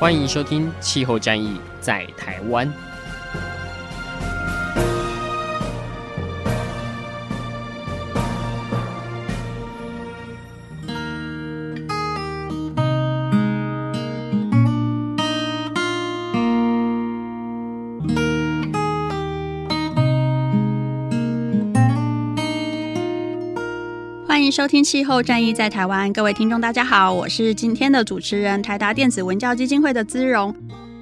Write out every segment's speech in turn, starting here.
欢迎收听《气候战役在台湾》。听《气候战役在台湾》，各位听众，大家好，我是今天的主持人台达电子文教基金会的姿荣。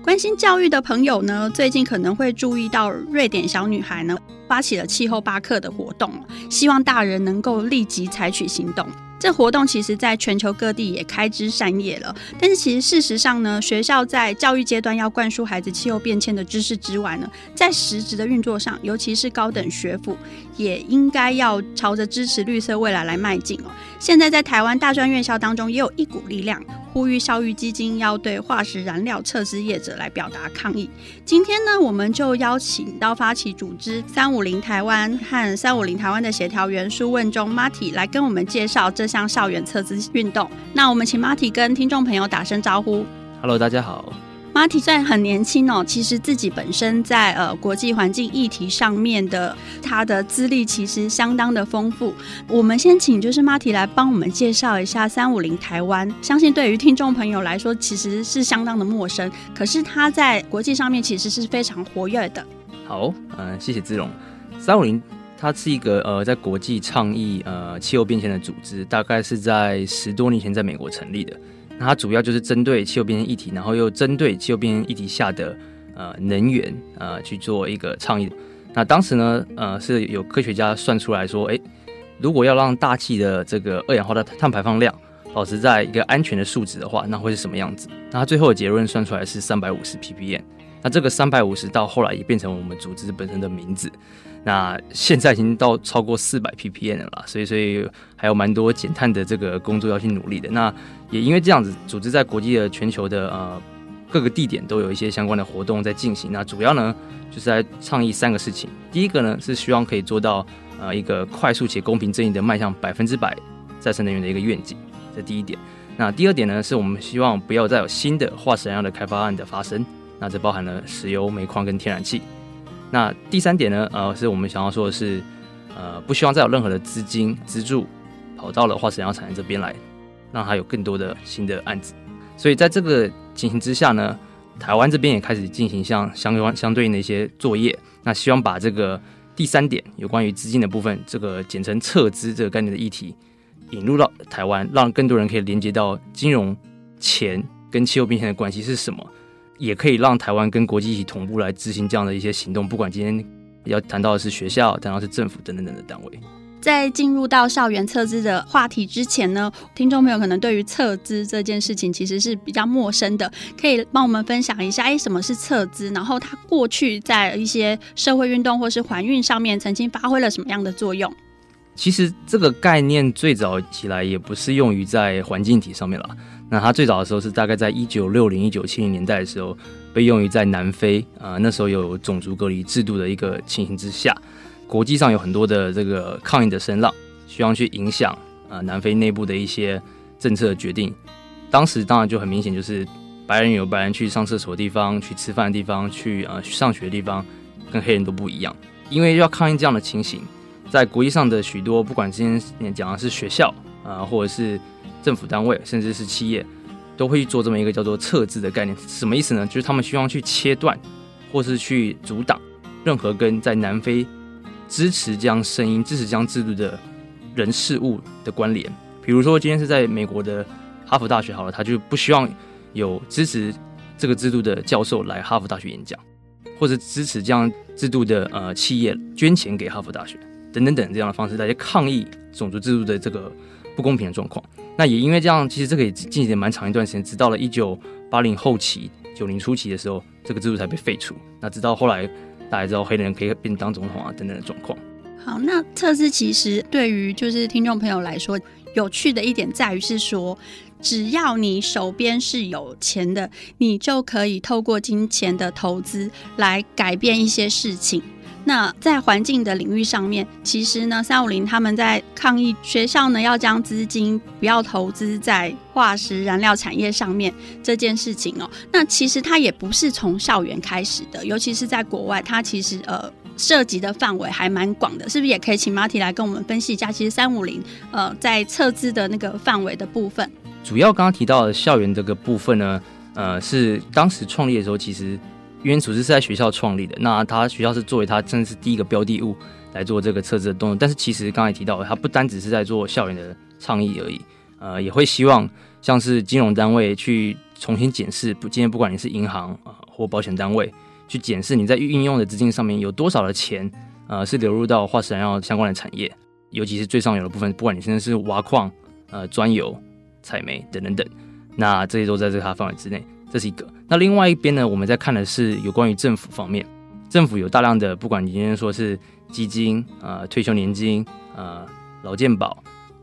关心教育的朋友呢，最近可能会注意到瑞典小女孩呢发起了气候巴克的活动，希望大人能够立即采取行动。这活动其实在全球各地也开枝散叶了，但是其实事实上呢，学校在教育阶段要灌输孩子气候变迁的知识之外呢，在实质的运作上，尤其是高等学府，也应该要朝着支持绿色未来来迈进哦。现在在台湾大专院校当中，也有一股力量。呼吁教育基金要对化石燃料撤资业者来表达抗议。今天呢，我们就邀请到发起组织三五零台湾和三五零台湾的协调员舒问中 Marty 来跟我们介绍这项校园撤资运动。那我们请 Marty 跟听众朋友打声招呼。Hello，大家好。Marty 虽然很年轻哦，其实自己本身在呃国际环境议题上面的他的资历其实相当的丰富。我们先请就是 Marty 来帮我们介绍一下三五零台湾。相信对于听众朋友来说，其实是相当的陌生。可是他在国际上面其实是非常活跃的。好，嗯、呃，谢谢姿蓉。三五零它是一个呃在国际倡议呃气候变迁的组织，大概是在十多年前在美国成立的。那它主要就是针对气候变迁议题，然后又针对气候变迁议题下的呃能源呃去做一个倡议。那当时呢，呃是有科学家算出来说，哎，如果要让大气的这个二氧化碳碳排放量保持在一个安全的数值的话，那会是什么样子？那他最后的结论算出来是三百五十 ppm。那这个三百五十到后来也变成我们组织本身的名字。那现在已经到超过四百 ppm 了啦，所以所以还有蛮多减碳的这个工作要去努力的。那也因为这样子，组织在国际的全球的呃各个地点都有一些相关的活动在进行。那主要呢就是在倡议三个事情。第一个呢是希望可以做到呃一个快速且公平正义的迈向百分之百再生能源的一个愿景，这第一点。那第二点呢是我们希望不要再有新的化石燃料的开发案的发生。那这包含了石油、煤矿跟天然气。那第三点呢，呃，是我们想要说的是，呃，不希望再有任何的资金资助跑到了化石燃料产业这边来，让它有更多的新的案子。所以在这个情形之下呢，台湾这边也开始进行像相关相对应的一些作业。那希望把这个第三点有关于资金的部分，这个简称撤资这个概念的议题引入到台湾，让更多人可以连接到金融钱跟气候变迁的关系是什么。也可以让台湾跟国际一起同步来执行这样的一些行动，不管今天要谈到的是学校，谈到的是政府等等等的单位。在进入到校园撤资的话题之前呢，听众朋友可能对于撤资这件事情其实是比较陌生的，可以帮我们分享一下，哎，什么是撤资？然后它过去在一些社会运动或是环运上面曾经发挥了什么样的作用？其实这个概念最早起来也不是用于在环境体上面了。那它最早的时候是大概在一九六零、一九七零年代的时候，被用于在南非啊、那时候有种族隔离制度的一个情形之下，国际上有很多的这个抗议的声浪，希望去影响啊、呃、南非内部的一些政策的决定。当时当然就很明显，就是白人有白人去上厕所的地方，去吃饭的地方，去啊、呃、上学的地方，跟黑人都不一样。因为要抗议这样的情形，在国际上的许多，不管今天讲的是学校啊、或者是政府单位甚至是企业都会去做这么一个叫做撤资的概念，什么意思呢？就是他们希望去切断或是去阻挡任何跟在南非支持这样声音、支持这样制度的人事物的关联。比如说，今天是在美国的哈佛大学好了，他就不希望有支持这个制度的教授来哈佛大学演讲，或者支持这样制度的呃企业捐钱给哈佛大学等等等这样的方式，大家抗议种族制度的这个不公平的状况。那也因为这样，其实这个也进行了蛮长一段时间，直到了一九八零后期、九零初期的时候，这个制度才被废除。那直到后来，大家知道黑人可以变当总统啊等等的状况。好，那测资其实对于就是听众朋友来说，有趣的一点在于是说，只要你手边是有钱的，你就可以透过金钱的投资来改变一些事情。那在环境的领域上面，其实呢，三五零他们在抗议学校呢要将资金不要投资在化石燃料产业上面这件事情哦。那其实它也不是从校园开始的，尤其是在国外，它其实呃涉及的范围还蛮广的，是不是？也可以请 Marty 来跟我们分析一下，其实三五零呃在测资的那个范围的部分。主要刚刚提到的校园这个部分呢，呃，是当时创立的时候其实。因为组织是在学校创立的，那他学校是作为他真的是第一个标的物来做这个测试的动作。但是其实刚才提到，他不单只是在做校园的倡议而已，呃，也会希望像是金融单位去重新检视，不，今天不管你是银行啊、或保险单位，去检视你在运用的资金上面有多少的钱，呃，是流入到化石燃料相关的产业，尤其是最上游的部分，不管你现在是挖矿、呃，钻油、采煤等等等，那这些都在这个它范围之内。这是一个。那另外一边呢，我们在看的是有关于政府方面，政府有大量的，不管你今天说是基金啊、退休年金啊、劳健保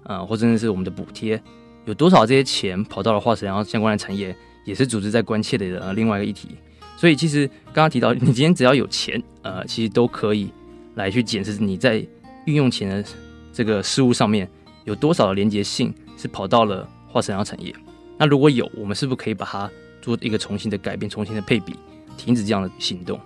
啊、呃，或者是我们的补贴，有多少这些钱跑到了化石燃料相关的产业，也是组织在关切的呃另外一个议题。所以其实刚刚提到，你今天只要有钱，呃，其实都可以来去检视你在运用钱的这个事物上面有多少的连结性是跑到了化石燃料产业。那如果有，我们是不是可以把它做一个重新的改变，重新的配比，停止这样的行动。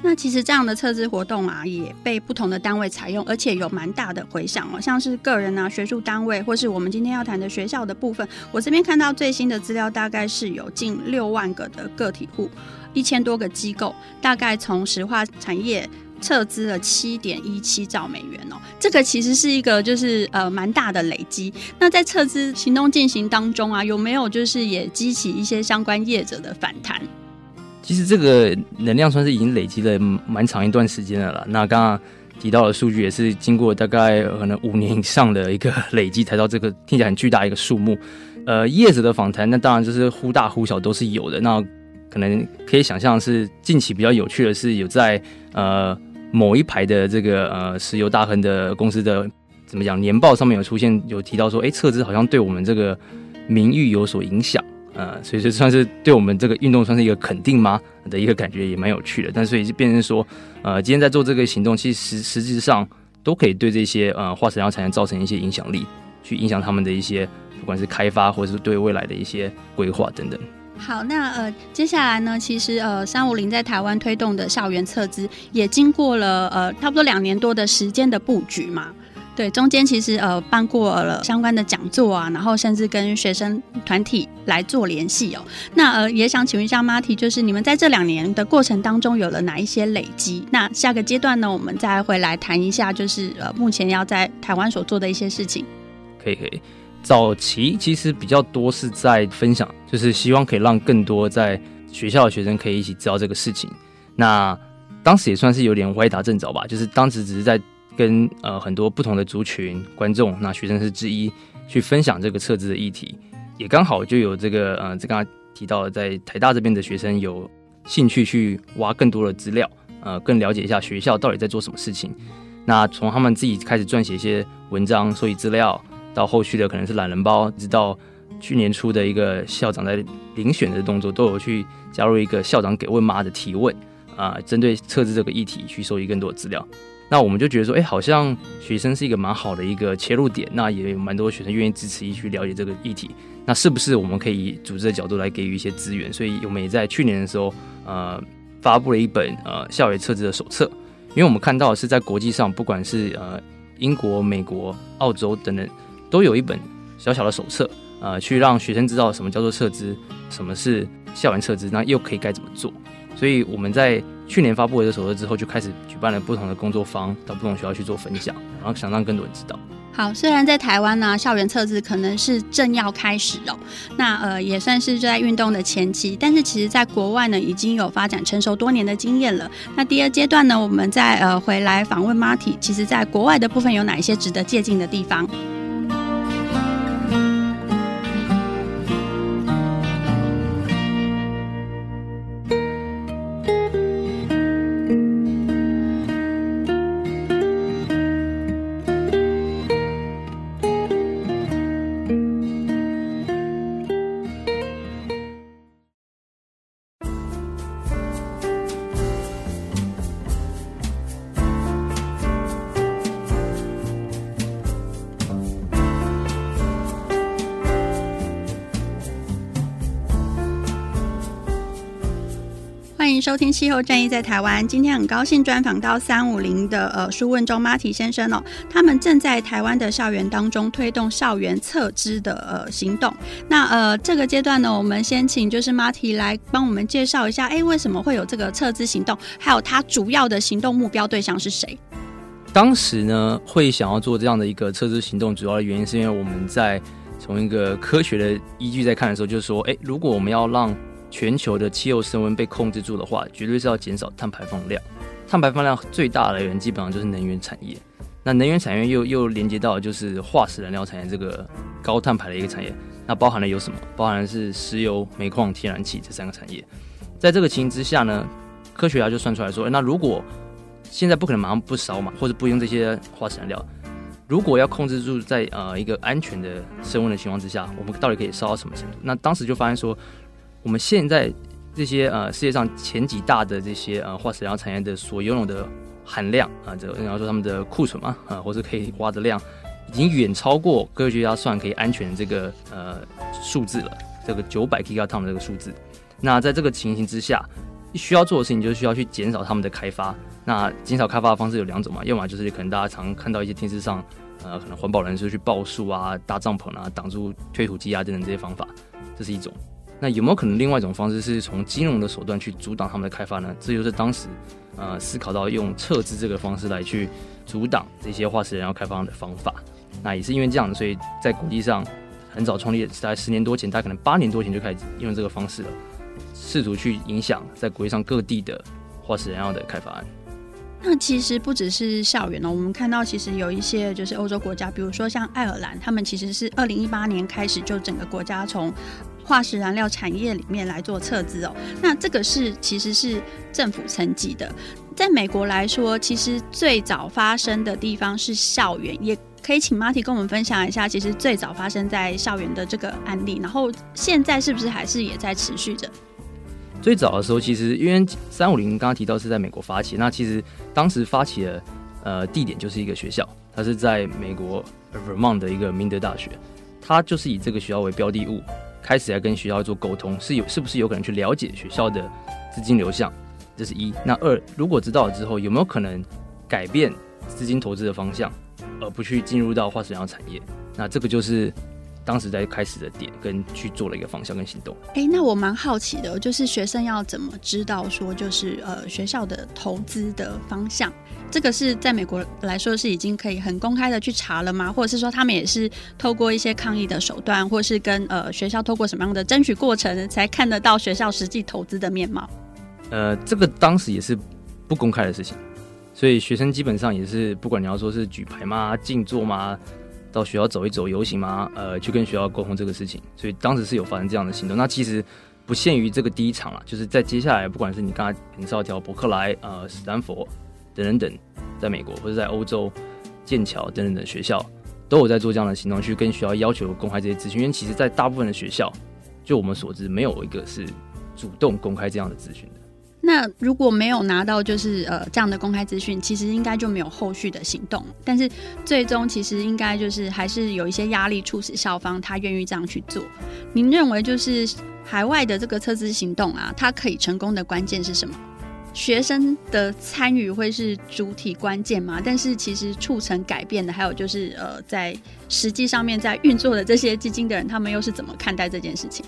那其实这样的测资活动啊，也被不同的单位采用，而且有蛮大的回响哦。像是个人啊、学术单位，或是我们今天要谈的学校的部分，我这边看到最新的资料，大概是有近六万个的个体户，一千多个机构，大概从石化产业。撤资了七点一七兆美元哦，这个其实是一个就是呃蛮大的累积。那在撤资行动进行当中啊，有没有就是也激起一些相关业者的反弹？其实这个能量算是已经累积了蛮长一段时间的了。那刚刚提到的数据也是经过大概可能五年以上的一个累积，才到这个听起来很巨大一个数目。呃，业者的访谈那当然就是忽大忽小都是有的。那可能可以想象是近期比较有趣的是有在呃。某一排的这个呃石油大亨的公司的怎么讲年报上面有出现有提到说，哎，测资好像对我们这个名誉有所影响，呃，所以这算是对我们这个运动算是一个肯定吗的一个感觉，也蛮有趣的。但所以就变成说，呃，今天在做这个行动，其实实实际上都可以对这些呃化石燃料产业造成一些影响力，去影响他们的一些不管是开发或者是对未来的一些规划等等。好，那呃，接下来呢，其实呃，三五零在台湾推动的校园测资，也经过了呃差不多两年多的时间的布局嘛。对，中间其实呃办过了相关的讲座啊，然后甚至跟学生团体来做联系哦。那呃，也想请问一下 Marty，就是你们在这两年的过程当中有了哪一些累积？那下个阶段呢，我们再回来谈一下，就是呃目前要在台湾所做的一些事情。可以，可以。早期其实比较多是在分享，就是希望可以让更多在学校的学生可以一起知道这个事情。那当时也算是有点歪打正着吧，就是当时只是在跟呃很多不同的族群观众，那学生是之一，去分享这个测资的议题，也刚好就有这个呃，这刚才提到的在台大这边的学生有兴趣去挖更多的资料，呃，更了解一下学校到底在做什么事情。那从他们自己开始撰写一些文章，收集资料。到后续的可能是懒人包，直到去年初的一个校长在遴选的动作，都有去加入一个校长给问妈的提问啊，针对测资这个议题去收集更多的资料。那我们就觉得说，哎、好像学生是一个蛮好的一个切入点，那也有蛮多学生愿意支持，一去了解这个议题。那是不是我们可以以组织的角度来给予一些资源？所以我们也在去年的时候，呃，发布了一本呃校园测资的手册，因为我们看到是在国际上，不管是呃英国、美国、澳洲等等。都有一本小小的手册，呃，去让学生知道什么叫做测资，什么是校园测资，那又可以该怎么做。所以我们在去年发布了这手册之后，就开始举办了不同的工作坊，到不同学校去做分享，然后想让更多人知道。好，虽然在台湾呢，校园测资可能是正要开始哦，那呃也算是就在运动的前期，但是其实在国外呢，已经有发展成熟多年的经验了。那第二阶段呢，我们再呃回来访问 Marty，其实在国外的部分有哪一些值得借鉴的地方？欢迎收听气候战役在台湾。今天很高兴专访到三五零的呃书问中 Marty 先生哦，他们正在台湾的校园当中推动校园测织的呃行动。那呃这个阶段呢，我们先请就是 Marty 来帮我们介绍一下，哎，为什么会有这个测织行动？还有他主要的行动目标对象是谁？当时呢，会想要做这样的一个测织行动，主要的原因是因为我们在从一个科学的依据在看的时候，就是说，哎，如果我们要让全球的气候升温被控制住的话，绝对是要减少碳排放量。碳排放量最大的来源基本上就是能源产业。那能源产业又又连接到就是化石燃料产业这个高碳排的一个产业。那包含了有什么？包含的是石油、煤矿、天然气这三个产业。在这个情形之下呢，科学家就算出来说，那如果现在不可能马上不烧嘛，或者不用这些化石燃料，如果要控制住在呃一个安全的升温的情况之下，我们到底可以烧到什么程度？那当时就发现说。我们现在这些呃世界上前几大的这些呃化石燃料产业的所拥有的含量啊，这然后说他们的库存嘛啊，或者可以挖的量，已经远超过科学家算可以安全的这个呃数字了，这个九百 gigaton 的这个数字。那在这个情形之下，需要做的事情就是需要去减少他们的开发。那减少开发的方式有两种嘛，要么就是可能大家常看到一些电视上呃可能环保人士去抱树啊、搭帐篷啊、挡住推土机啊等等这些方法，这是一种。那有没有可能另外一种方式是从金融的手段去阻挡他们的开发呢？这就是当时呃思考到用撤资这个方式来去阻挡这些化石燃料开发的方法。那也是因为这样，所以在国际上很早创立，在十年多前，大概可能八年多前就开始用这个方式了，试图去影响在国际上各地的化石燃料的开发案。那其实不只是校园哦，我们看到其实有一些就是欧洲国家，比如说像爱尔兰，他们其实是二零一八年开始就整个国家从化石燃料产业里面来做测资哦，那这个是其实是政府层级的。在美国来说，其实最早发生的地方是校园，也可以请 Marty 跟我们分享一下，其实最早发生在校园的这个案例。然后现在是不是还是也在持续着？最早的时候，其实因为三五零刚刚提到是在美国发起，那其实当时发起的呃地点就是一个学校，它是在美国 Vermont 的一个明德大学，它就是以这个学校为标的物。开始来跟学校做沟通，是有是不是有可能去了解学校的资金流向？这是一。那二，如果知道了之后，有没有可能改变资金投资的方向，而不去进入到化石燃料产业？那这个就是当时在开始的点，跟去做了一个方向跟行动。哎，那我蛮好奇的，就是学生要怎么知道说，就是呃学校的投资的方向？这个是在美国来说是已经可以很公开的去查了吗？或者是说他们也是透过一些抗议的手段，或是跟呃学校透过什么样的争取过程，才看得到学校实际投资的面貌？呃，这个当时也是不公开的事情，所以学生基本上也是不管你要说是举牌吗、静坐吗，到学校走一走、游行吗，呃，去跟学校沟通这个事情。所以当时是有发生这样的行动。那其实不限于这个第一场了，就是在接下来，不管是你刚才介绍条伯克莱、呃，史丹佛。等等等，在美国或者在欧洲，剑桥等等的学校都有在做这样的行动，去跟学校要求公开这些资讯。因为其实，在大部分的学校，就我们所知，没有一个是主动公开这样的资讯的。那如果没有拿到就是呃这样的公开资讯，其实应该就没有后续的行动。但是最终其实应该就是还是有一些压力促使校方他愿意这样去做。您认为就是海外的这个撤资行动啊，它可以成功的关键是什么？学生的参与会是主体关键吗？但是其实促成改变的，还有就是呃，在实际上面在运作的这些基金的人，他们又是怎么看待这件事情？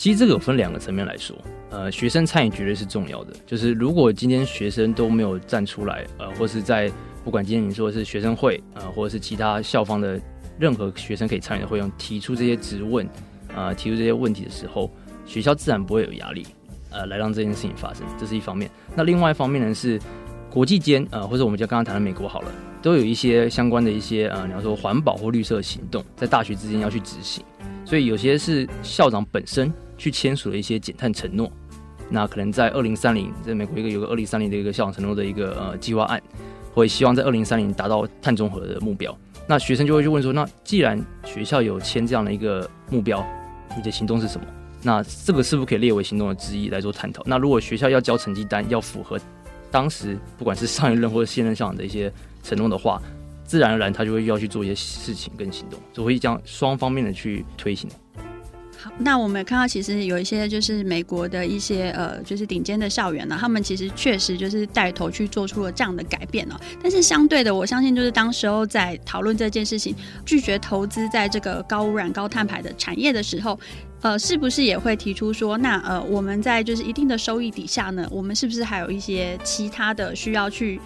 其实这个有分两个层面来说，呃，学生参与绝对是重要的。就是如果今天学生都没有站出来，呃，或是在不管今天你说是学生会，呃，或者是其他校方的任何学生可以参与的会用提出这些质问，呃，提出这些问题的时候，学校自然不会有压力。呃，来让这件事情发生，这是一方面。那另外一方面呢，是国际间呃，或者我们就刚刚谈的美国好了，都有一些相关的一些呃，你要说环保或绿色行动，在大学之间要去执行。所以有些是校长本身去签署了一些减碳承诺。那可能在二零三零，在美国一个有个二零三零的一个校长承诺的一个呃计划案，会希望在二零三零达到碳中和的目标。那学生就会去问说，那既然学校有签这样的一个目标，你的行动是什么？那这个是不是可以列为行动的之一来做探讨？那如果学校要交成绩单，要符合当时不管是上一任或者现任校长的一些承诺的话，自然而然他就会要去做一些事情跟行动，就会这样双方面的去推行。那我们看到其实有一些就是美国的一些呃，就是顶尖的校园呢，他们其实确实就是带头去做出了这样的改变哦。但是相对的，我相信就是当时候在讨论这件事情，拒绝投资在这个高污染、高碳排的产业的时候，呃，是不是也会提出说，那呃，我们在就是一定的收益底下呢，我们是不是还有一些其他的需要去？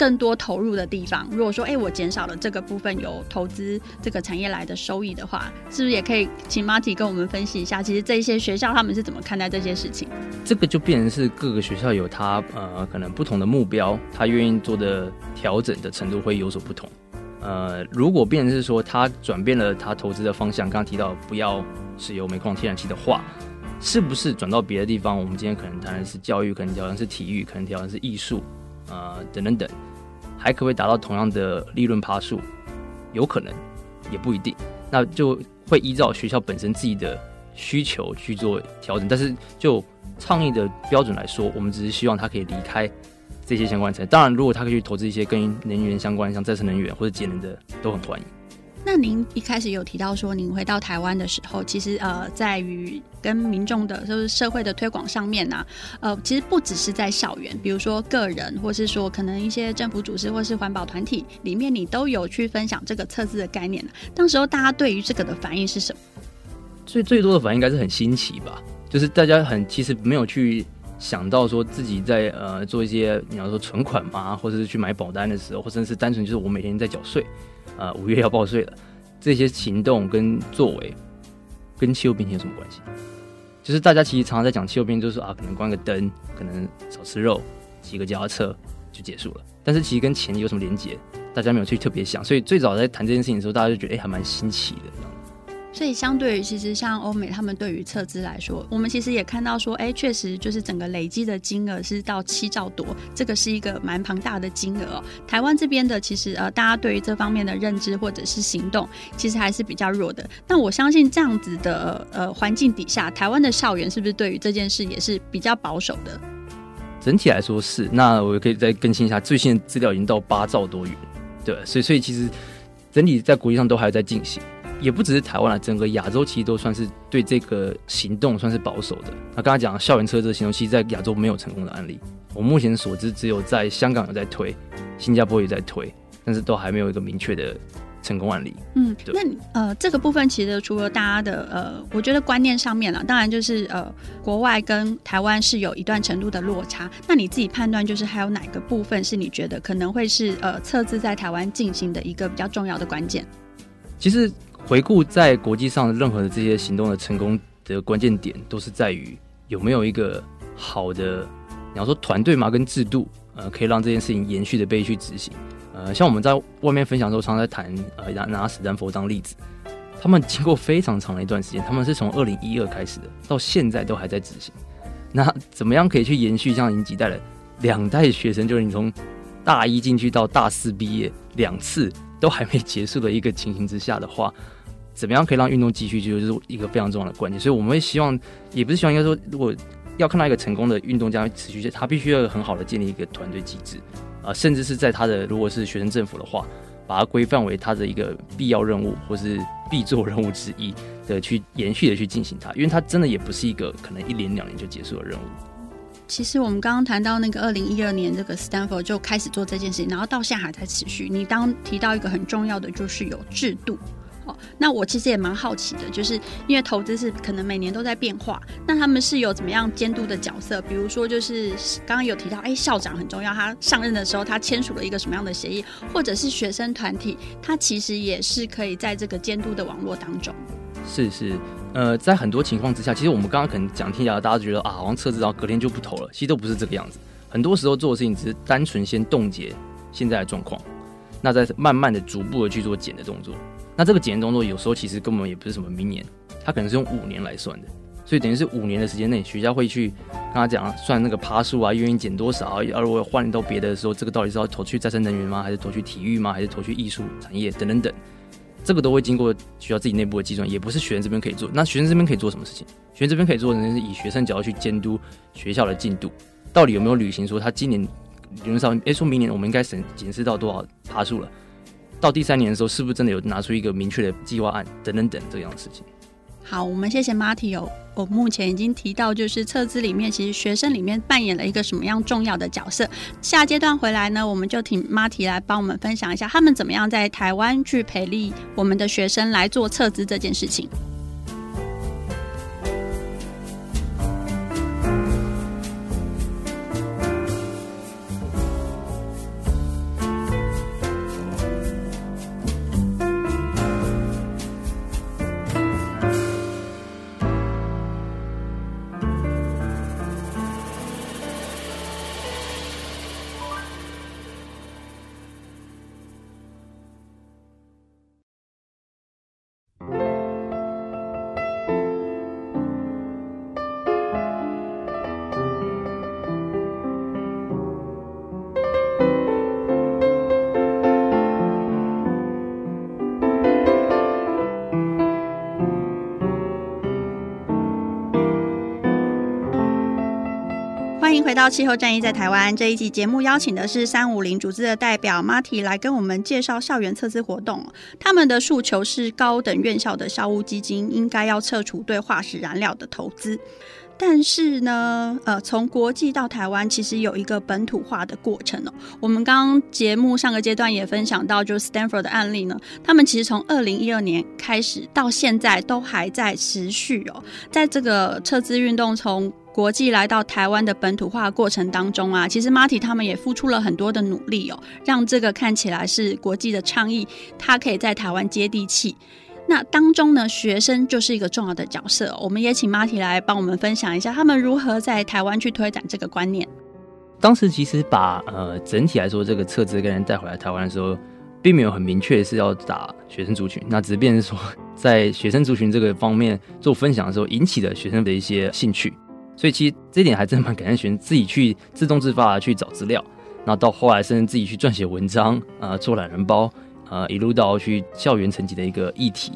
更多投入的地方，如果说，哎、我减少了这个部分有投资这个产业来的收益的话，是不是也可以请 Marty 跟我们分析一下？其实这一些学校他们是怎么看待这些事情？这个就变成是各个学校有他呃可能不同的目标，他愿意做的调整的程度会有所不同。呃，如果变成是说他转变了他投资的方向，刚刚提到不要石油煤矿天然气的话，是不是转到别的地方？我们今天可能谈的是教育，可能谈的是体育，可能谈的是艺术，呃，等等等。还可不可以达到同样的利润趴数？有可能，也不一定。那就会依照学校本身自己的需求去做调整。但是就倡议的标准来说，我们只是希望他可以离开这些相关产业。当然，如果他可以去投资一些跟能源相关，像再生能源或者节能的，都很欢迎。那您一开始有提到说，您回到台湾的时候，其实呃，在于跟民众的，就是社会的推广上面呢、呃，其实不只是在校园，比如说个人，或是说可能一些政府组织或是环保团体里面，你都有去分享这个测资的概念。当时候大家对于这个的反应是什么？最最多的反应应该是很新奇吧，就是大家很其实没有去想到说自己在呃做一些你要说存款嘛，或者是去买保单的时候，或者是单纯就是我每天在缴税。啊，五月要报税了，这些行动跟作为跟气候变迁有什么关系？就是大家其实常常在讲气候变，就是说啊，可能关个灯，可能少吃肉，骑个脚踏车就结束了。但是其实跟钱有什么连结，大家没有去特别想。所以最早在谈这件事情的时候，大家就觉得哎、还蛮新奇的。所以，相对于其实像欧美，他们对于撤资来说，我们其实也看到说，哎，确实就是整个累积的金额是到七兆多，这个是一个蛮庞大的金额哦。台湾这边的其实呃，大家对于这方面的认知或者是行动，其实还是比较弱的。那我相信这样子的呃环境底下，台湾的校园是不是对于这件事也是比较保守的？整体来说是。那我可以再更新一下，最新的资料已经到八兆多元，对，所以所以其实整体在国际上都还在进行。也不只是台湾了，整个亚洲其实都算是对这个行动算是保守的。那刚才讲校园车这个行动，其实在亚洲没有成功的案例。我目前所知，只有在香港有在推，新加坡也在推，但是都还没有一个明确的成功案例。嗯，那呃，这个部分其实除了大家的呃，我觉得观念上面了，当然就是呃，国外跟台湾是有一段程度的落差。那你自己判断，就是还有哪个部分是你觉得可能会是呃，测资在台湾进行的一个比较重要的关键？其实。回顾在国际上任何的这些行动的成功的关键点，都是在于有没有一个好的，你要说团队嘛，跟制度，呃，可以让这件事情延续的被去执行。呃，像我们在外面分享的时候，常常在谈，呃，拿拿史丹佛当例子，他们经过非常长的一段时间，他们是从二零一二开始的，到现在都还在执行。那怎么样可以去延续？像已经几代了，两代学生，就是你从大一进去到大四毕业两次。都还没结束的一个情形之下的话，怎么样可以让运动继续，就是一个非常重要的关键。所以我们会希望，也不是希望，应该说，如果要看到一个成功的运动将会持续，他必须要很好的建立一个团队机制啊、甚至是在他的如果是学生政府的话，把它规范为他的一个必要任务或是必做任务之一的去延续的去进行它，因为它真的也不是一个可能一年两年就结束的任务。其实我们刚刚谈到那个二零一二年，这个 Stanford 就开始做这件事情，然后到现在还在持续。你当提到一个很重要的，就是有制度。哦，那我其实也蛮好奇的，就是因为投资是可能每年都在变化，那他们是有怎么样监督的角色？比如说，就是刚刚有提到，哎，校长很重要，他上任的时候他签署了一个什么样的协议，或者是学生团体，他其实也是可以在这个监督的网络当中。是是。呃，在很多情况之下，其实我们刚刚可能讲听起来，大家觉得啊，好像测资然后隔天就不投了，其实都不是这个样子。很多时候做的事情只是单纯先冻结现在的状况，那再慢慢的、逐步的去做减的动作。那这个减的动作有时候其实根本也不是什么明年，它可能是用五年来算的，所以等于是五年的时间内，学校会去跟他讲算那个趴数啊，愿意减多少，要如果换到别的时候，这个到底是要投去再生能源吗？还是投去体育吗？还是投去艺术产业等等等。这个都会经过学校自己内部的计算，也不是学生这边可以做。那学生这边可以做什么事情？学生这边可以做的是以学生角度去监督学校的进度，到底有没有履行？说他今年理论上，哎，说明年我们应该审检视到多少爬树了？到第三年的时候，是不是真的有拿出一个明确的计划案？等等等这样的事情。好，我们谢谢 Marty 哦。我目前已经提到，就是册资里面，其实学生里面扮演了一个什么样重要的角色。下阶段回来呢，我们就请 Marty 来帮我们分享一下，他们怎么样在台湾去培力我们的学生来做册资这件事情。回到气候战役在台湾这一集节目，邀请的是三五零组织的代表 Marty 来跟我们介绍校园册资活动。他们的诉求是高等院校的校务基金应该要撤除对化石燃料的投资，但是呢，呃，从国际到台湾其实有一个本土化的过程哦。我们刚节目上个阶段也分享到，就是 Stanford 的案例呢，他们其实从二零一二年开始到现在都还在持续哦，在这个撤资运动从国际来到台湾的本土化过程当中啊，其实 Marty 他们也付出了很多的努力哦，让这个看起来是国际的倡议，它可以在台湾接地气。那当中呢，学生就是一个重要的角色。我们也请 Marty 来帮我们分享一下，他们如何在台湾去推展这个观念。当时其实把呃整体来说这个册资跟人带回来台湾的时候，并没有很明确是要打学生族群，那只是变成说在学生族群这个方面做分享的时候，引起了学生的一些兴趣。所以其实这点还真的蛮感谢学生自己去自动自发的去找资料，那到后来甚至自己去撰写文章，呃，做懒人包，呃，一路到去校园层级的一个议题。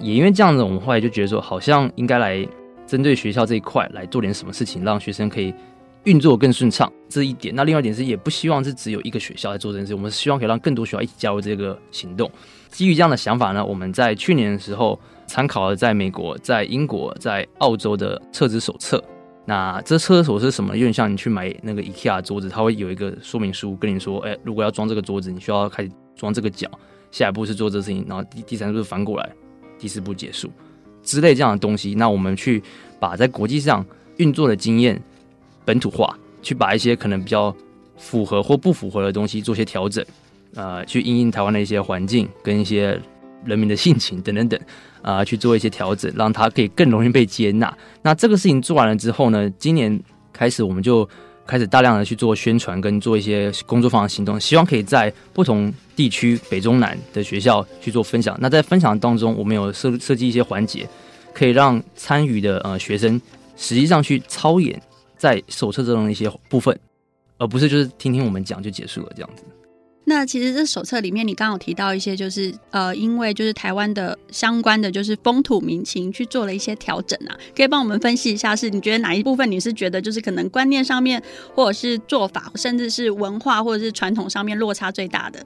也因为这样子，我们后来就觉得说，好像应该来针对学校这一块来做点什么事情，让学生可以运作更顺畅。这一点，那另外一点是，也不希望是只有一个学校来做这件事，我们希望可以让更多学校一起加入这个行动。基于这样的想法呢，我们在去年的时候参考了在美国、在英国、在澳洲的册资手册。那这车手是什么？有点像你去买那个 IKEA 桌子，它会有一个说明书跟你说，哎、如果要装这个桌子，你需要开始装这个脚，下一步是做这事情，然后第第三步是翻过来，第四步结束之类这样的东西。那我们去把在国际上运作的经验本土化，去把一些可能比较符合或不符合的东西做些调整，呃，去因应台湾的一些环境跟一些人民的性情等等等。啊、去做一些调整，让它可以更容易被接纳。那这个事情做完了之后呢，今年开始我们就开始大量的去做宣传，跟做一些工作坊的行动，希望可以在不同地区北中南的学校去做分享。那在分享当中，我们有设设计一些环节，可以让参与的呃学生实际上去操演在手册中的一些部分，而不是就是听听我们讲就结束了这样子。那其实这手册里面，你刚刚有提到一些，就是呃，因为就是台湾的相关的就是风土民情去做了一些调整啊，可以帮我们分析一下，是你觉得哪一部分你是觉得就是可能观念上面，或者是做法，甚至是文化或者是传统上面落差最大的？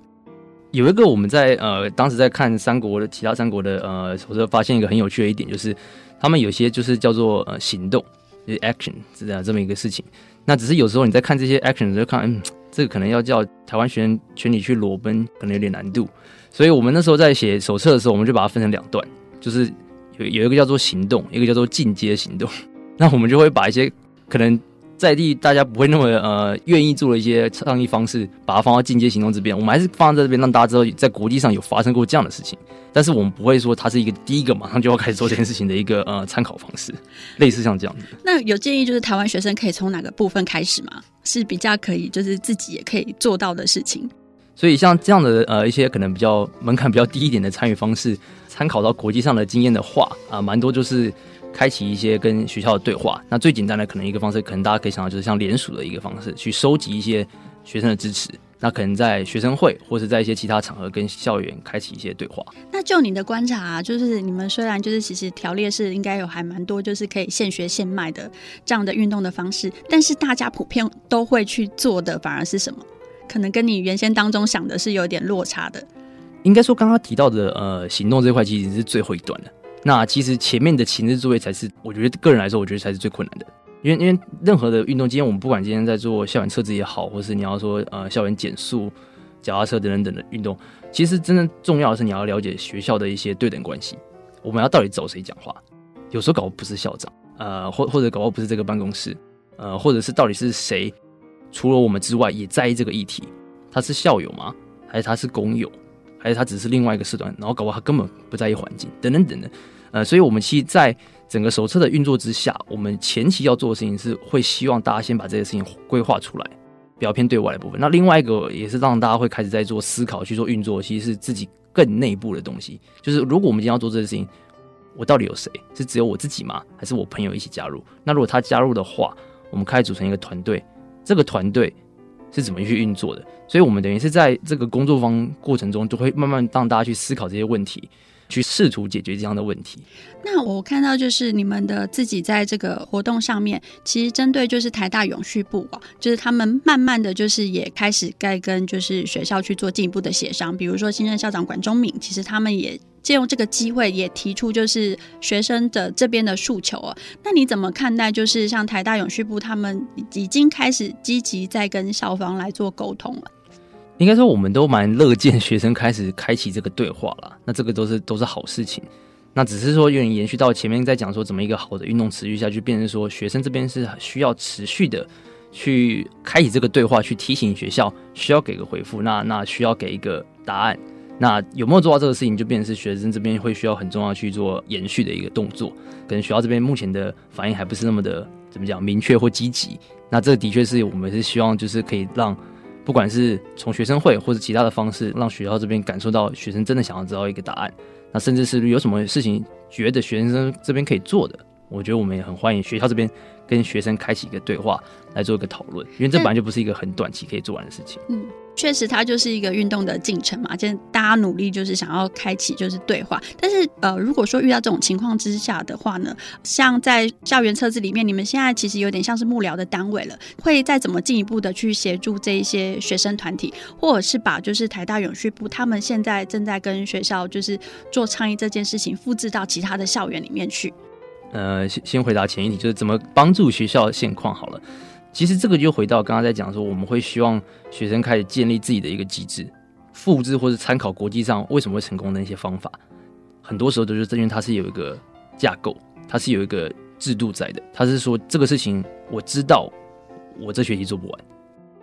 有一个我们在呃当时在看三国的其他三国的呃手册，发现一个很有趣的一点，就是他们有些就是叫做呃行动，action 这样这么一个事情。那只是有时候你在看这些 action 的时候看，嗯。这个可能要叫台湾学生全体去裸奔，可能有点难度，所以我们那时候在写手册的时候，我们就把它分成两段，就是有有一个叫做行动，一个叫做进阶行动。那我们就会把一些可能在地大家不会那么呃愿意做的一些倡议方式，把它放到进阶行动这边。我们还是放在这边，让大家知道在国际上有发生过这样的事情。但是我们不会说它是一个第一个马上就要开始做这件事情的一个呃参考方式，类似像这样子。那有建议就是台湾学生可以从哪个部分开始吗？是比较可以就是自己也可以做到的事情。所以像这样的呃一些可能比较门槛比较低一点的参与方式，参考到国际上的经验的话啊，蛮多就是开启一些跟学校的对话。那最简单的可能一个方式，可能大家可以想到就是像联署的一个方式，去收集一些学生的支持。那可能在学生会或是在一些其他场合跟校园开启一些对话。那就你的观察啊，就是你们虽然就是其实条列是应该有还蛮多，就是可以现学现卖的这样的运动的方式，但是大家普遍都会去做的反而是什么？可能跟你原先当中想的是有点落差的。应该说刚刚提到的呃行动这块其实是最后一段的，那其实前面的前置作业才是，我觉得个人来说，我觉得才是最困难的。因为因为任何的运动，今天我们不管今天在做校园测试也好，或是你要说呃校园减速、脚踏车等等等的运动，其实真正重要的是你要了解学校的一些对等关系。我们要到底找谁讲话？有时候搞不不是校长，呃，或或者搞不不是这个办公室，呃，或者是到底是谁？除了我们之外，也在意这个议题。他是校友吗？还是他是工友？还是他只是另外一个社团？然后搞不好他根本不在意环境，等等等等。呃，所以我们其实在整个手册的运作之下，我们前期要做的事情是会希望大家先把这些事情规划出来，比较偏对外的部分。那另外一个也是让大家会开始在做思考去做运作，其实是自己更内部的东西。就是如果我们今天要做这件事情，我到底有谁？是只有我自己吗？还是我朋友一起加入？那如果他加入的话，我们开始组成一个团队，这个团队是怎么去运作的？所以我们等于是在这个工作方过程中，就会慢慢让大家去思考这些问题。去试图解决这样的问题。那我看到就是你们的自己在这个活动上面，其实针对就是台大永续部哦，就是他们慢慢的就是也开始该跟就是学校去做进一步的协商。比如说新任校长管中闵，其实他们也借用这个机会也提出就是学生的这边的诉求哦。那你怎么看待就是像台大永续部他们已经开始积极在跟校方来做沟通了？应该说，我们都蛮乐见学生开始开启这个对话了。那这个都是都是好事情。那只是说，有点延续到前面在讲说，怎么一个好的运动持续下去，变成说学生这边是需要持续的去开启这个对话，去提醒学校需要给个回复。那那需要给一个答案。那有没有做到这个事情，就变成是学生这边会需要很重要去做延续的一个动作。可能学校这边目前的反应还不是那么的怎么讲明确或积极。那这的确是我们是希望就是可以让。不管是从学生会或者其他的方式，让学校这边感受到学生真的想要知道一个答案，那甚至是有什么事情觉得学生这边可以做的，我觉得我们也很欢迎学校这边跟学生开启一个对话，来做一个讨论，因为这本来就不是一个很短期可以做完的事情。嗯。确实，它就是一个运动的进程嘛，就是大家努力就是想要开启就是对话。但是呃，如果说遇到这种情况之下的话呢，像在校园测试里面，你们现在其实有点像是幕僚的单位了，会再怎么进一步的去协助这一些学生团体，或者是把就是台大永续部他们现在正在跟学校就是做倡议这件事情复制到其他的校园里面去。呃，先先回答前一题，就是怎么帮助学校现况好了。其实这个就回到刚刚在讲说，我们会希望学生开始建立自己的一个机制，复制或者参考国际上为什么会成功的一些方法。很多时候都是因为它是有一个架构，它是有一个制度在的。它是说这个事情我知道，我这学期做不完，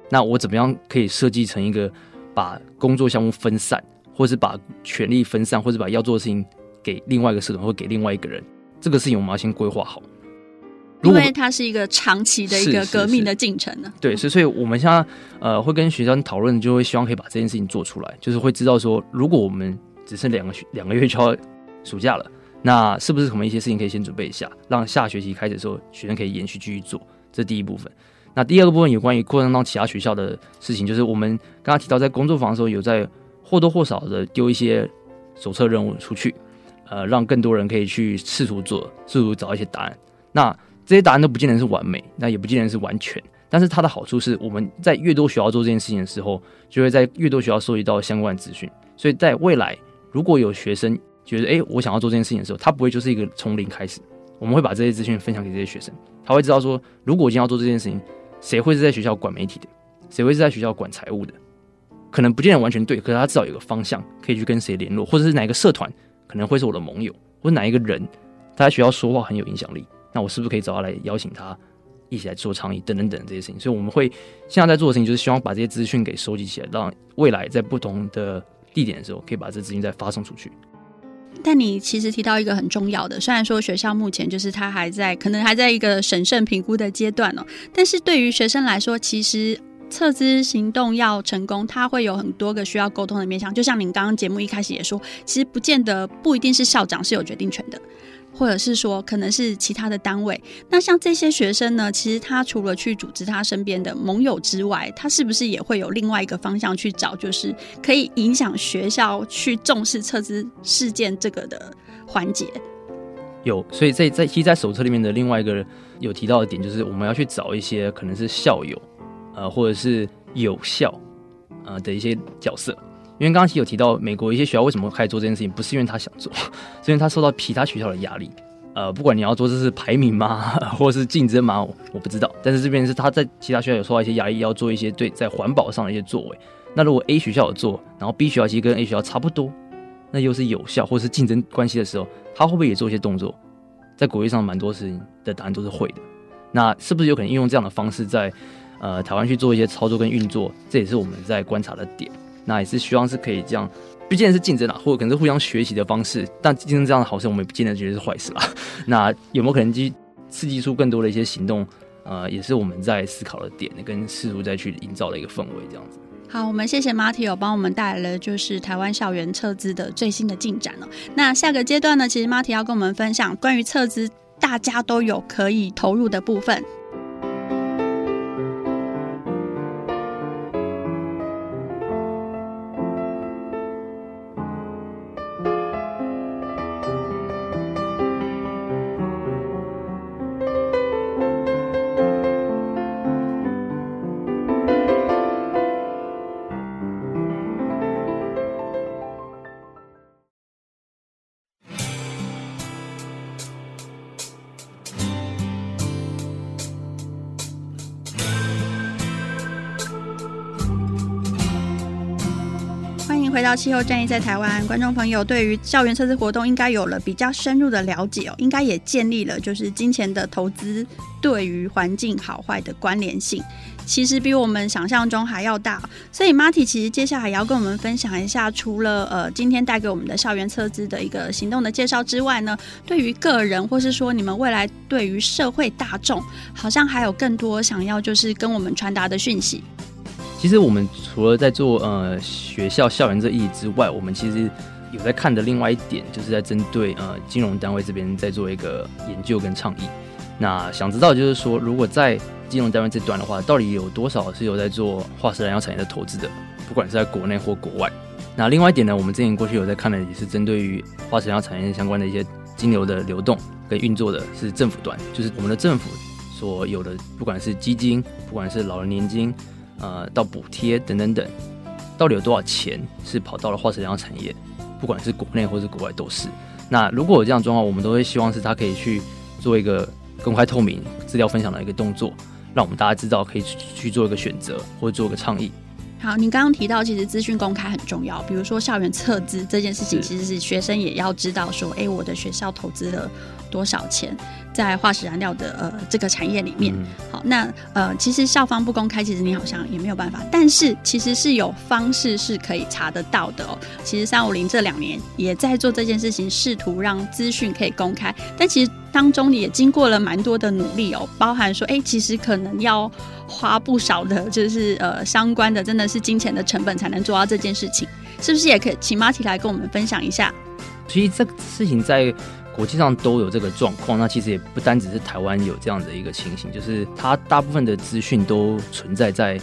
那我怎么样可以设计成一个把工作项目分散，或是把权力分散，或者把要做的事情给另外一个社团或给另外一个人，这个事情我们要先规划好。因为它是一个长期的一个革命的进程呢。对，所以所以我们现在呃会跟学生讨论，就会希望可以把这件事情做出来，就是会知道说，如果我们只剩两个两个月就要暑假了，那是不是我们一些事情可以先准备一下，让下学期开始的时候学生可以延续继续做？这是第一部分。那第二个部分有关于扩张到其他学校的事情，就是我们刚刚提到在工作坊的时候有在或多或少的丢一些手册任务出去，呃，让更多人可以去试图做，试图找一些答案。那这些答案都不见得是完美，那也不见得是完全。但是它的好处是，我们在越多学校做这件事情的时候，就会在越多学校收集到相关的资讯。所以在未来，如果有学生觉得，哎，我想要做这件事情的时候，他不会就是一个从零开始。我们会把这些资讯分享给这些学生，他会知道说，如果我今天要做这件事情，谁会是在学校管媒体的，谁会是在学校管财务的，可能不见得完全对，可是他至少有个方向可以去跟谁联络，或者是哪一个社团可能会是我的盟友，或者哪一个人他在学校说话很有影响力。那我是不是可以找他来邀请他一起来做倡议等等等这些事情？所以我们会现在在做的事情，就是希望把这些资讯给收集起来，让未来在不同的地点的时候，可以把这资讯再发送出去。但你其实提到一个很重要的，虽然说学校目前就是他还在可能还在一个审慎评估的阶段哦，但是对于学生来说，其实撤资行动要成功，它会有很多个需要沟通的面向。就像您刚刚节目一开始也说，其实不见得不一定是校长是有决定权的。或者是说，可能是其他的单位。那像这些学生呢，其实他除了去组织他身边的盟友之外，他是不是也会有另外一个方向去找，就是可以影响学校去重视撤资事件这个的环节？有，所以在在其实，在手册里面的另外一个有提到的点，就是我们要去找一些可能是校友，呃，或者是有效呃的一些角色。因为刚刚其实有提到，美国一些学校为什么开始做这件事情，不是因为他想做，是因为他受到其他学校的压力。呃，不管你要做这是排名吗，或是竞争吗，我不知道。但是这边是他在其他学校有受到一些压力，要做一些对在环保上的一些作为。那如果 A 学校有做，然后 B 学校其实跟 A 学校差不多，那又是有效或是竞争关系的时候，他会不会也做一些动作？在国际上蛮多事情的答案都是会的。那是不是有可能运用这样的方式在呃台湾去做一些操作跟运作？这也是我们在观察的点。那也是希望是可以这样，毕竟是竞争啦，或者可能是互相学习的方式。但竞争这样的好事，我们也不见得觉得是坏事啦。那有没有可能去刺激出更多的一些行动？呃，也是我们在思考的点，跟试图再去营造的一个氛围，这样子。好，我们谢谢 Marty 有帮我们带来了就是台湾校园撤资的最新的进展哦。那下个阶段呢，其实 Marty 要跟我们分享关于撤资大家都有可以投入的部分。气候战役在台湾，观众朋友对于校园测资活动应该有了比较深入的了解哦，应该也建立了就是金钱的投资对于环境好坏的关联性，其实比我们想象中还要大。所以 Marty 其实接下来也要跟我们分享一下，除了呃今天带给我们的校园测资的一个行动的介绍之外呢，对于个人或是说你们未来对于社会大众，好像还有更多想要就是跟我们传达的讯息。其实我们除了在做呃学校校园这意义之外，我们其实有在看的另外一点，就是在针对呃金融单位这边在做一个研究跟倡议。那想知道就是说，如果在金融单位这端的话，到底有多少是有在做化石燃料产业的投资的？不管是在国内或国外。那另外一点呢，我们之前过去有在看的，也是针对于化石燃料产业相关的一些金流的流动跟运作的，是政府端，就是我们的政府所有的，不管是基金，不管是老人年金。呃，到补贴等等等，到底有多少钱是跑到了化石燃料产业？不管是国内或是国外都是。那如果有这样状况，我们都会希望是他可以去做一个公开透明资料分享的一个动作，让我们大家知道可以去去做一个选择或者做一个倡议。好，你刚刚提到其实资讯公开很重要，比如说校园测资这件事情，其实是学生也要知道说，哎，我的学校投资了多少钱。在化石燃料的呃这个产业里面，嗯、好，那呃其实校方不公开，其实你好像也没有办法，但是其实是有方式是可以查得到的哦。其实三五零这两年也在做这件事情，试图让资讯可以公开，但其实当中也经过了蛮多的努力哦，包含说，哎，其实可能要花不少的，就是呃相关的，真的是金钱的成本才能做到这件事情，是不是？也可以请 Marty 来跟我们分享一下。其实这个事情在。国际上都有这个状况，那其实也不单只是台湾有这样的一个情形，就是它大部分的资讯都存在在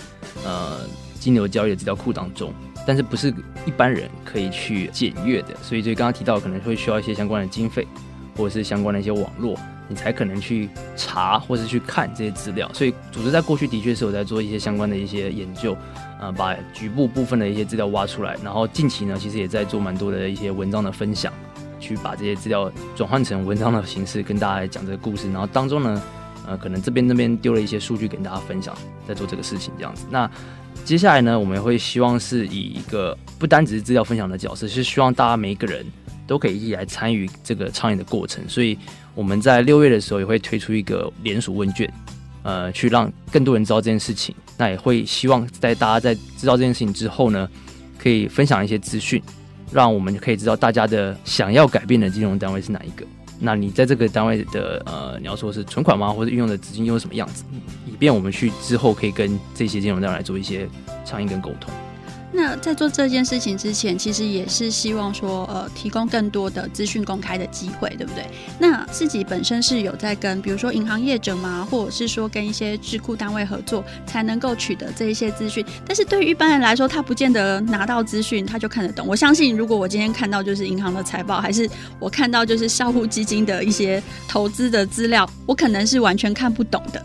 呃金牛交易的资料库当中，但是不是一般人可以去检阅的，所以就刚刚提到可能会需要一些相关的经费，或者是相关的一些网络，你才可能去查或是去看这些资料。所以组织在过去的确是有在做一些相关的一些研究，呃，把局部部分的一些资料挖出来，然后近期呢，其实也在做蛮多的一些文章的分享。去把这些资料转换成文章的形式，跟大家来讲这个故事。然后当中呢，呃，可能这边那边丢了一些数据给大家分享，在做这个事情这样子。那接下来呢，我们会希望是以一个不单只是资料分享的角色，是希望大家每一个人都可以一起来参与这个倡议的过程。所以我们在六月的时候也会推出一个联署问卷，呃，去让更多人知道这件事情。那也会希望在大家在知道这件事情之后呢，可以分享一些资讯。让我们可以知道大家的想要改变的金融单位是哪一个？那你在这个单位的呃，你要说是存款吗？或者运用的资金又是什么样子？以便我们去之后可以跟这些金融单位来做一些倡议跟沟通。那在做这件事情之前，其实也是希望说，呃，提供更多的资讯公开的机会，对不对？那自己本身是有在跟，比如说银行业者嘛，或者是说跟一些智库单位合作，才能够取得这一些资讯。但是对于一般人来说，他不见得拿到资讯他就看得懂。我相信，如果我今天看到就是银行的财报，还是我看到就是校户基金的一些投资的资料，我可能是完全看不懂的。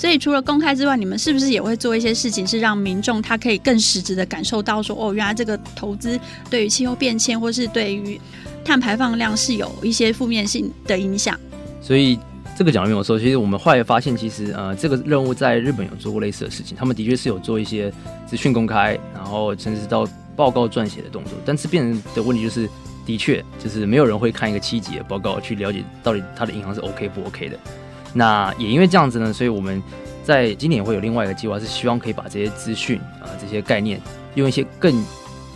所以除了公开之外，你们是不是也会做一些事情，是让民众他可以更实质的感受到说，哦，原来这个投资对于气候变迁或是对于碳排放量是有一些负面性的影响。所以这个讲的没有错。其实我们后来发现，其实呃，这个任务在日本有做过类似的事情，他们的确是有做一些资讯公开，然后甚至到报告撰写的动作。但是变成的问题就是，的确就是没有人会看一个七级的报告去了解到底他的银行是 OK 不 OK 的。那也因为这样子呢，所以我们在今年会有另外一个计划，是希望可以把这些资讯啊、这些概念，用一些更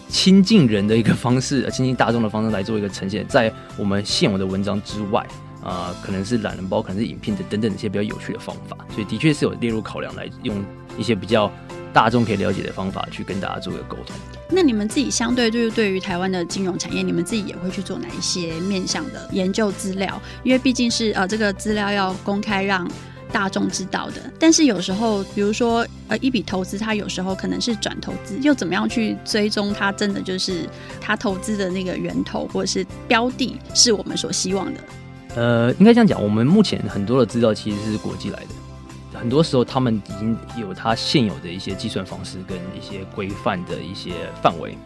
亲近人的一个方式、亲近大众的方式来做一个呈现，在我们现有的文章之外，啊，可能是懒人包，可能是影片的等等一些比较有趣的方法，所以的确是有列入考量来用一些比较大众可以了解的方法去跟大家做一个沟通。那你们自己相对就是对于台湾的金融产业，你们自己也会去做哪一些面向的研究资料？因为毕竟是呃这个资料要公开让大众知道的。但是有时候，比如说呃一笔投资，它有时候可能是转投资，又怎么样去追踪它真的就是它投资的那个源头或者是标的，是我们所希望的？呃，应该这样讲，我们目前很多的资料其实是国际来的。很多时候，他们已经有他现有的一些计算方式跟一些规范的一些范围。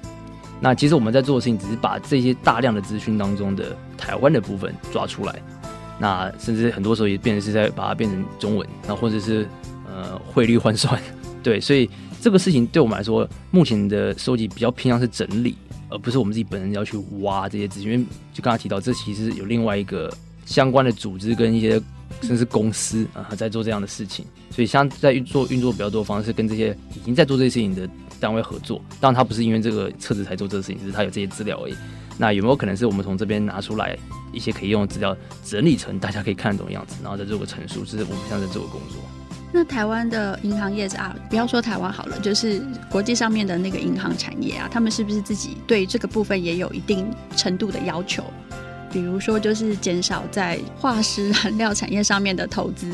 那其实我们在做的事情，只是把这些大量的资讯当中的台湾的部分抓出来。那甚至很多时候也变成是在把它变成中文，那或者是呃汇率换算。对，所以这个事情对我们来说，目前的收集比较偏向是整理，而不是我们自己本人要去挖这些资讯。因为就刚才提到，这其实有另外一个相关的组织跟一些。甚至公司啊，在做这样的事情，所以像在运作运作比较多的方式，跟这些已经在做这些事情的单位合作。当然，他不是因为这个册子才做这个事情，只是他有这些资料而已。那有没有可能是我们从这边拿出来一些可以用的资料，整理成大家可以看得懂的样子，然后再做个陈述？这是我们现在在做的工作。那台湾的银行业啊，不要说台湾好了，就是国际上面的那个银行产业啊，他们是不是自己对这个部分也有一定程度的要求？比如说，就是减少在化石燃料产业上面的投资。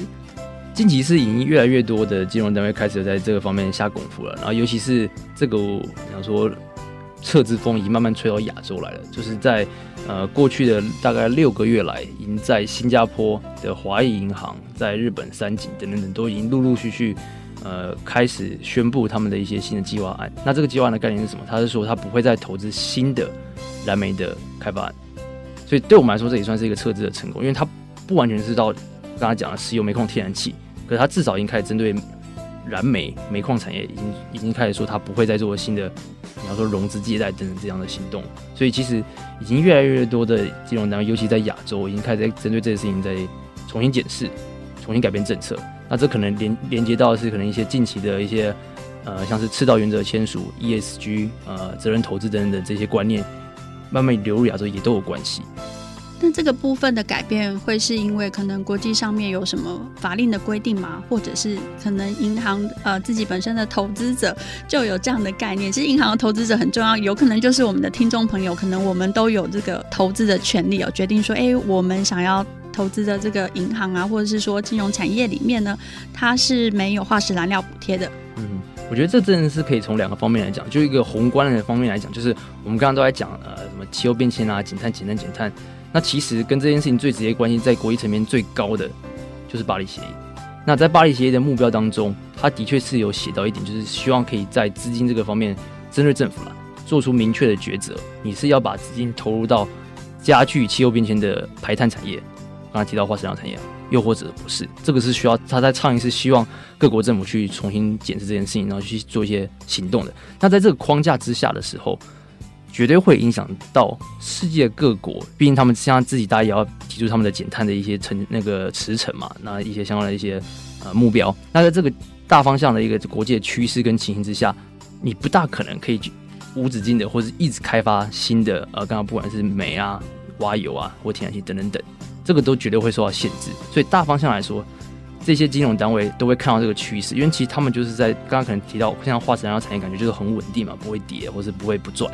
近期是已经越来越多的金融单位开始在这个方面下功夫了，然后尤其是这个，我想说，撤资风已经慢慢吹到亚洲来了。就是在呃过去的大概六个月来，已经在新加坡的华裔银行、在日本三井等等等，都已经陆陆续续呃开始宣布他们的一些新的计划案。那这个计划案的概念是什么？他是说他不会再投资新的燃煤的开发案。所以对我们来说，这也算是一个撤资的成功，因为它不完全是到刚才讲的石油、煤矿、天然气，可是它至少已经开始针对燃煤、煤矿产业，已经已经开始说它不会再做新的，你要说融资借贷等等这样的行动。所以其实已经越来越多的金融单位，尤其在亚洲，已经开始在针对这个事情在重新检视、重新改变政策。那这可能连连接到的是可能一些近期的一些呃，像是赤道原则签署、ESG 呃责任投资等等的这些观念。慢慢流入亚洲也都有关系。那这个部分的改变会是因为可能国际上面有什么法令的规定吗？或者是可能银行呃自己本身的投资者就有这样的概念？其实银行的投资者很重要，有可能就是我们的听众朋友，可能我们都有这个投资的权利哦，决定说，哎，我们想要投资的这个银行啊，或者是说金融产业里面呢，它是没有化石燃料补贴的。嗯。我觉得这真的是可以从两个方面来讲，就一个宏观的方面来讲，就是我们刚刚都在讲呃什么气候变迁啊，减碳、减碳、减碳。那其实跟这件事情最直接关系，在国际层面最高的就是巴黎协议。那在巴黎协议的目标当中，它的确是有写到一点，就是希望可以在资金这个方面，针对政府了，做出明确的抉择。你是要把资金投入到加剧气候变迁的排碳产业，刚才提到化石燃料产业。又或者不是，这个是需要他在倡议是希望各国政府去重新检视这件事情，然后去做一些行动的。那在这个框架之下的时候，绝对会影响到世界各国，毕竟他们现在自己大家也要提出他们的减碳的一些成那个时程嘛，那一些相关的一些呃目标。那在这个大方向的一个国际的趋势跟情形之下，你不大可能可以无止境的或者一直开发新的呃，刚刚不管是煤啊、挖油啊或天然气等等等。这个都绝对会受到限制，所以大方向来说，这些金融单位都会看到这个趋势，因为其实他们就是在刚刚可能提到，像化石燃料产业感觉就是很稳定嘛，不会跌或是不会不赚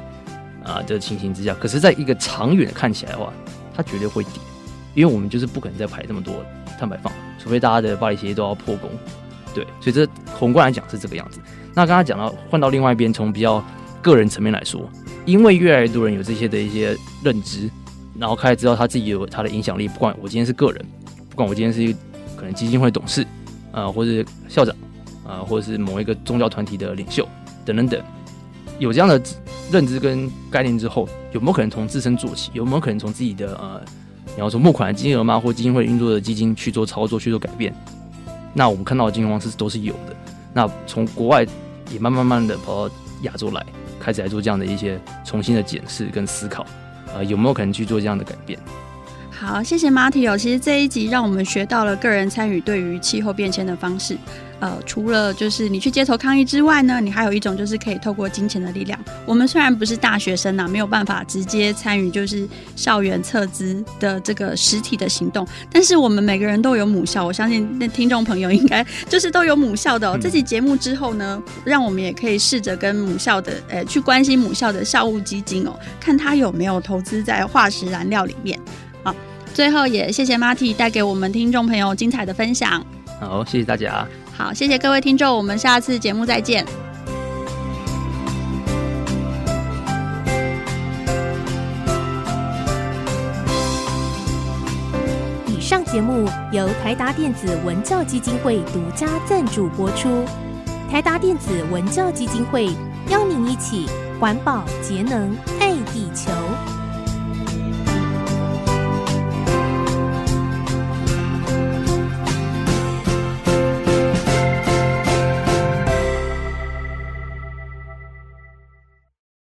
啊的情形之下，可是在一个长远的看起来的话，它绝对会跌，因为我们就是不可能再排这么多碳排放，除非大家的巴黎协议都要破功，对，所以这宏观来讲是这个样子。那刚刚讲到换到另外一边，从比较个人层面来说，因为越来越多人有这些的一些认知。然后开始知道他自己有他的影响力，不管我今天是个人，不管我今天是可能基金会董事，呃，或是校长，呃，或者是某一个宗教团体的领袖等等等，有这样的认知跟概念之后，有没有可能从自身做起？有没有可能从自己的呃，你要说募款的金额吗？或基金会运作的基金去做操作、去做改变？那我们看到的金融方式都是有的。那从国外也慢慢慢的跑到亚洲来，开始来做这样的一些重新的检视跟思考，呃，有没有可能去做这样的改变？好，谢谢 Marty 哦。其实这一集让我们学到了个人参与对于气候变迁的方式。呃，除了就是你去街头抗议之外呢，你还有一种就是可以透过金钱的力量。我们虽然不是大学生呐、啊，没有办法直接参与就是校园撤资的这个实体的行动，但是我们每个人都有母校，我相信那听众朋友应该 就是都有母校的哦。这期节目之后呢，让我们也可以试着跟母校的呃去关心母校的校务基金哦，看他有没有投资在化石燃料里面。好，最后也谢谢 Marty 带给我们听众朋友精彩的分享。好，谢谢大家。好，谢谢各位听众，我们下次节目再见。以上节目由台达电子文教基金会独家赞助播出。台达电子文教基金会邀您一起环保节能爱地球。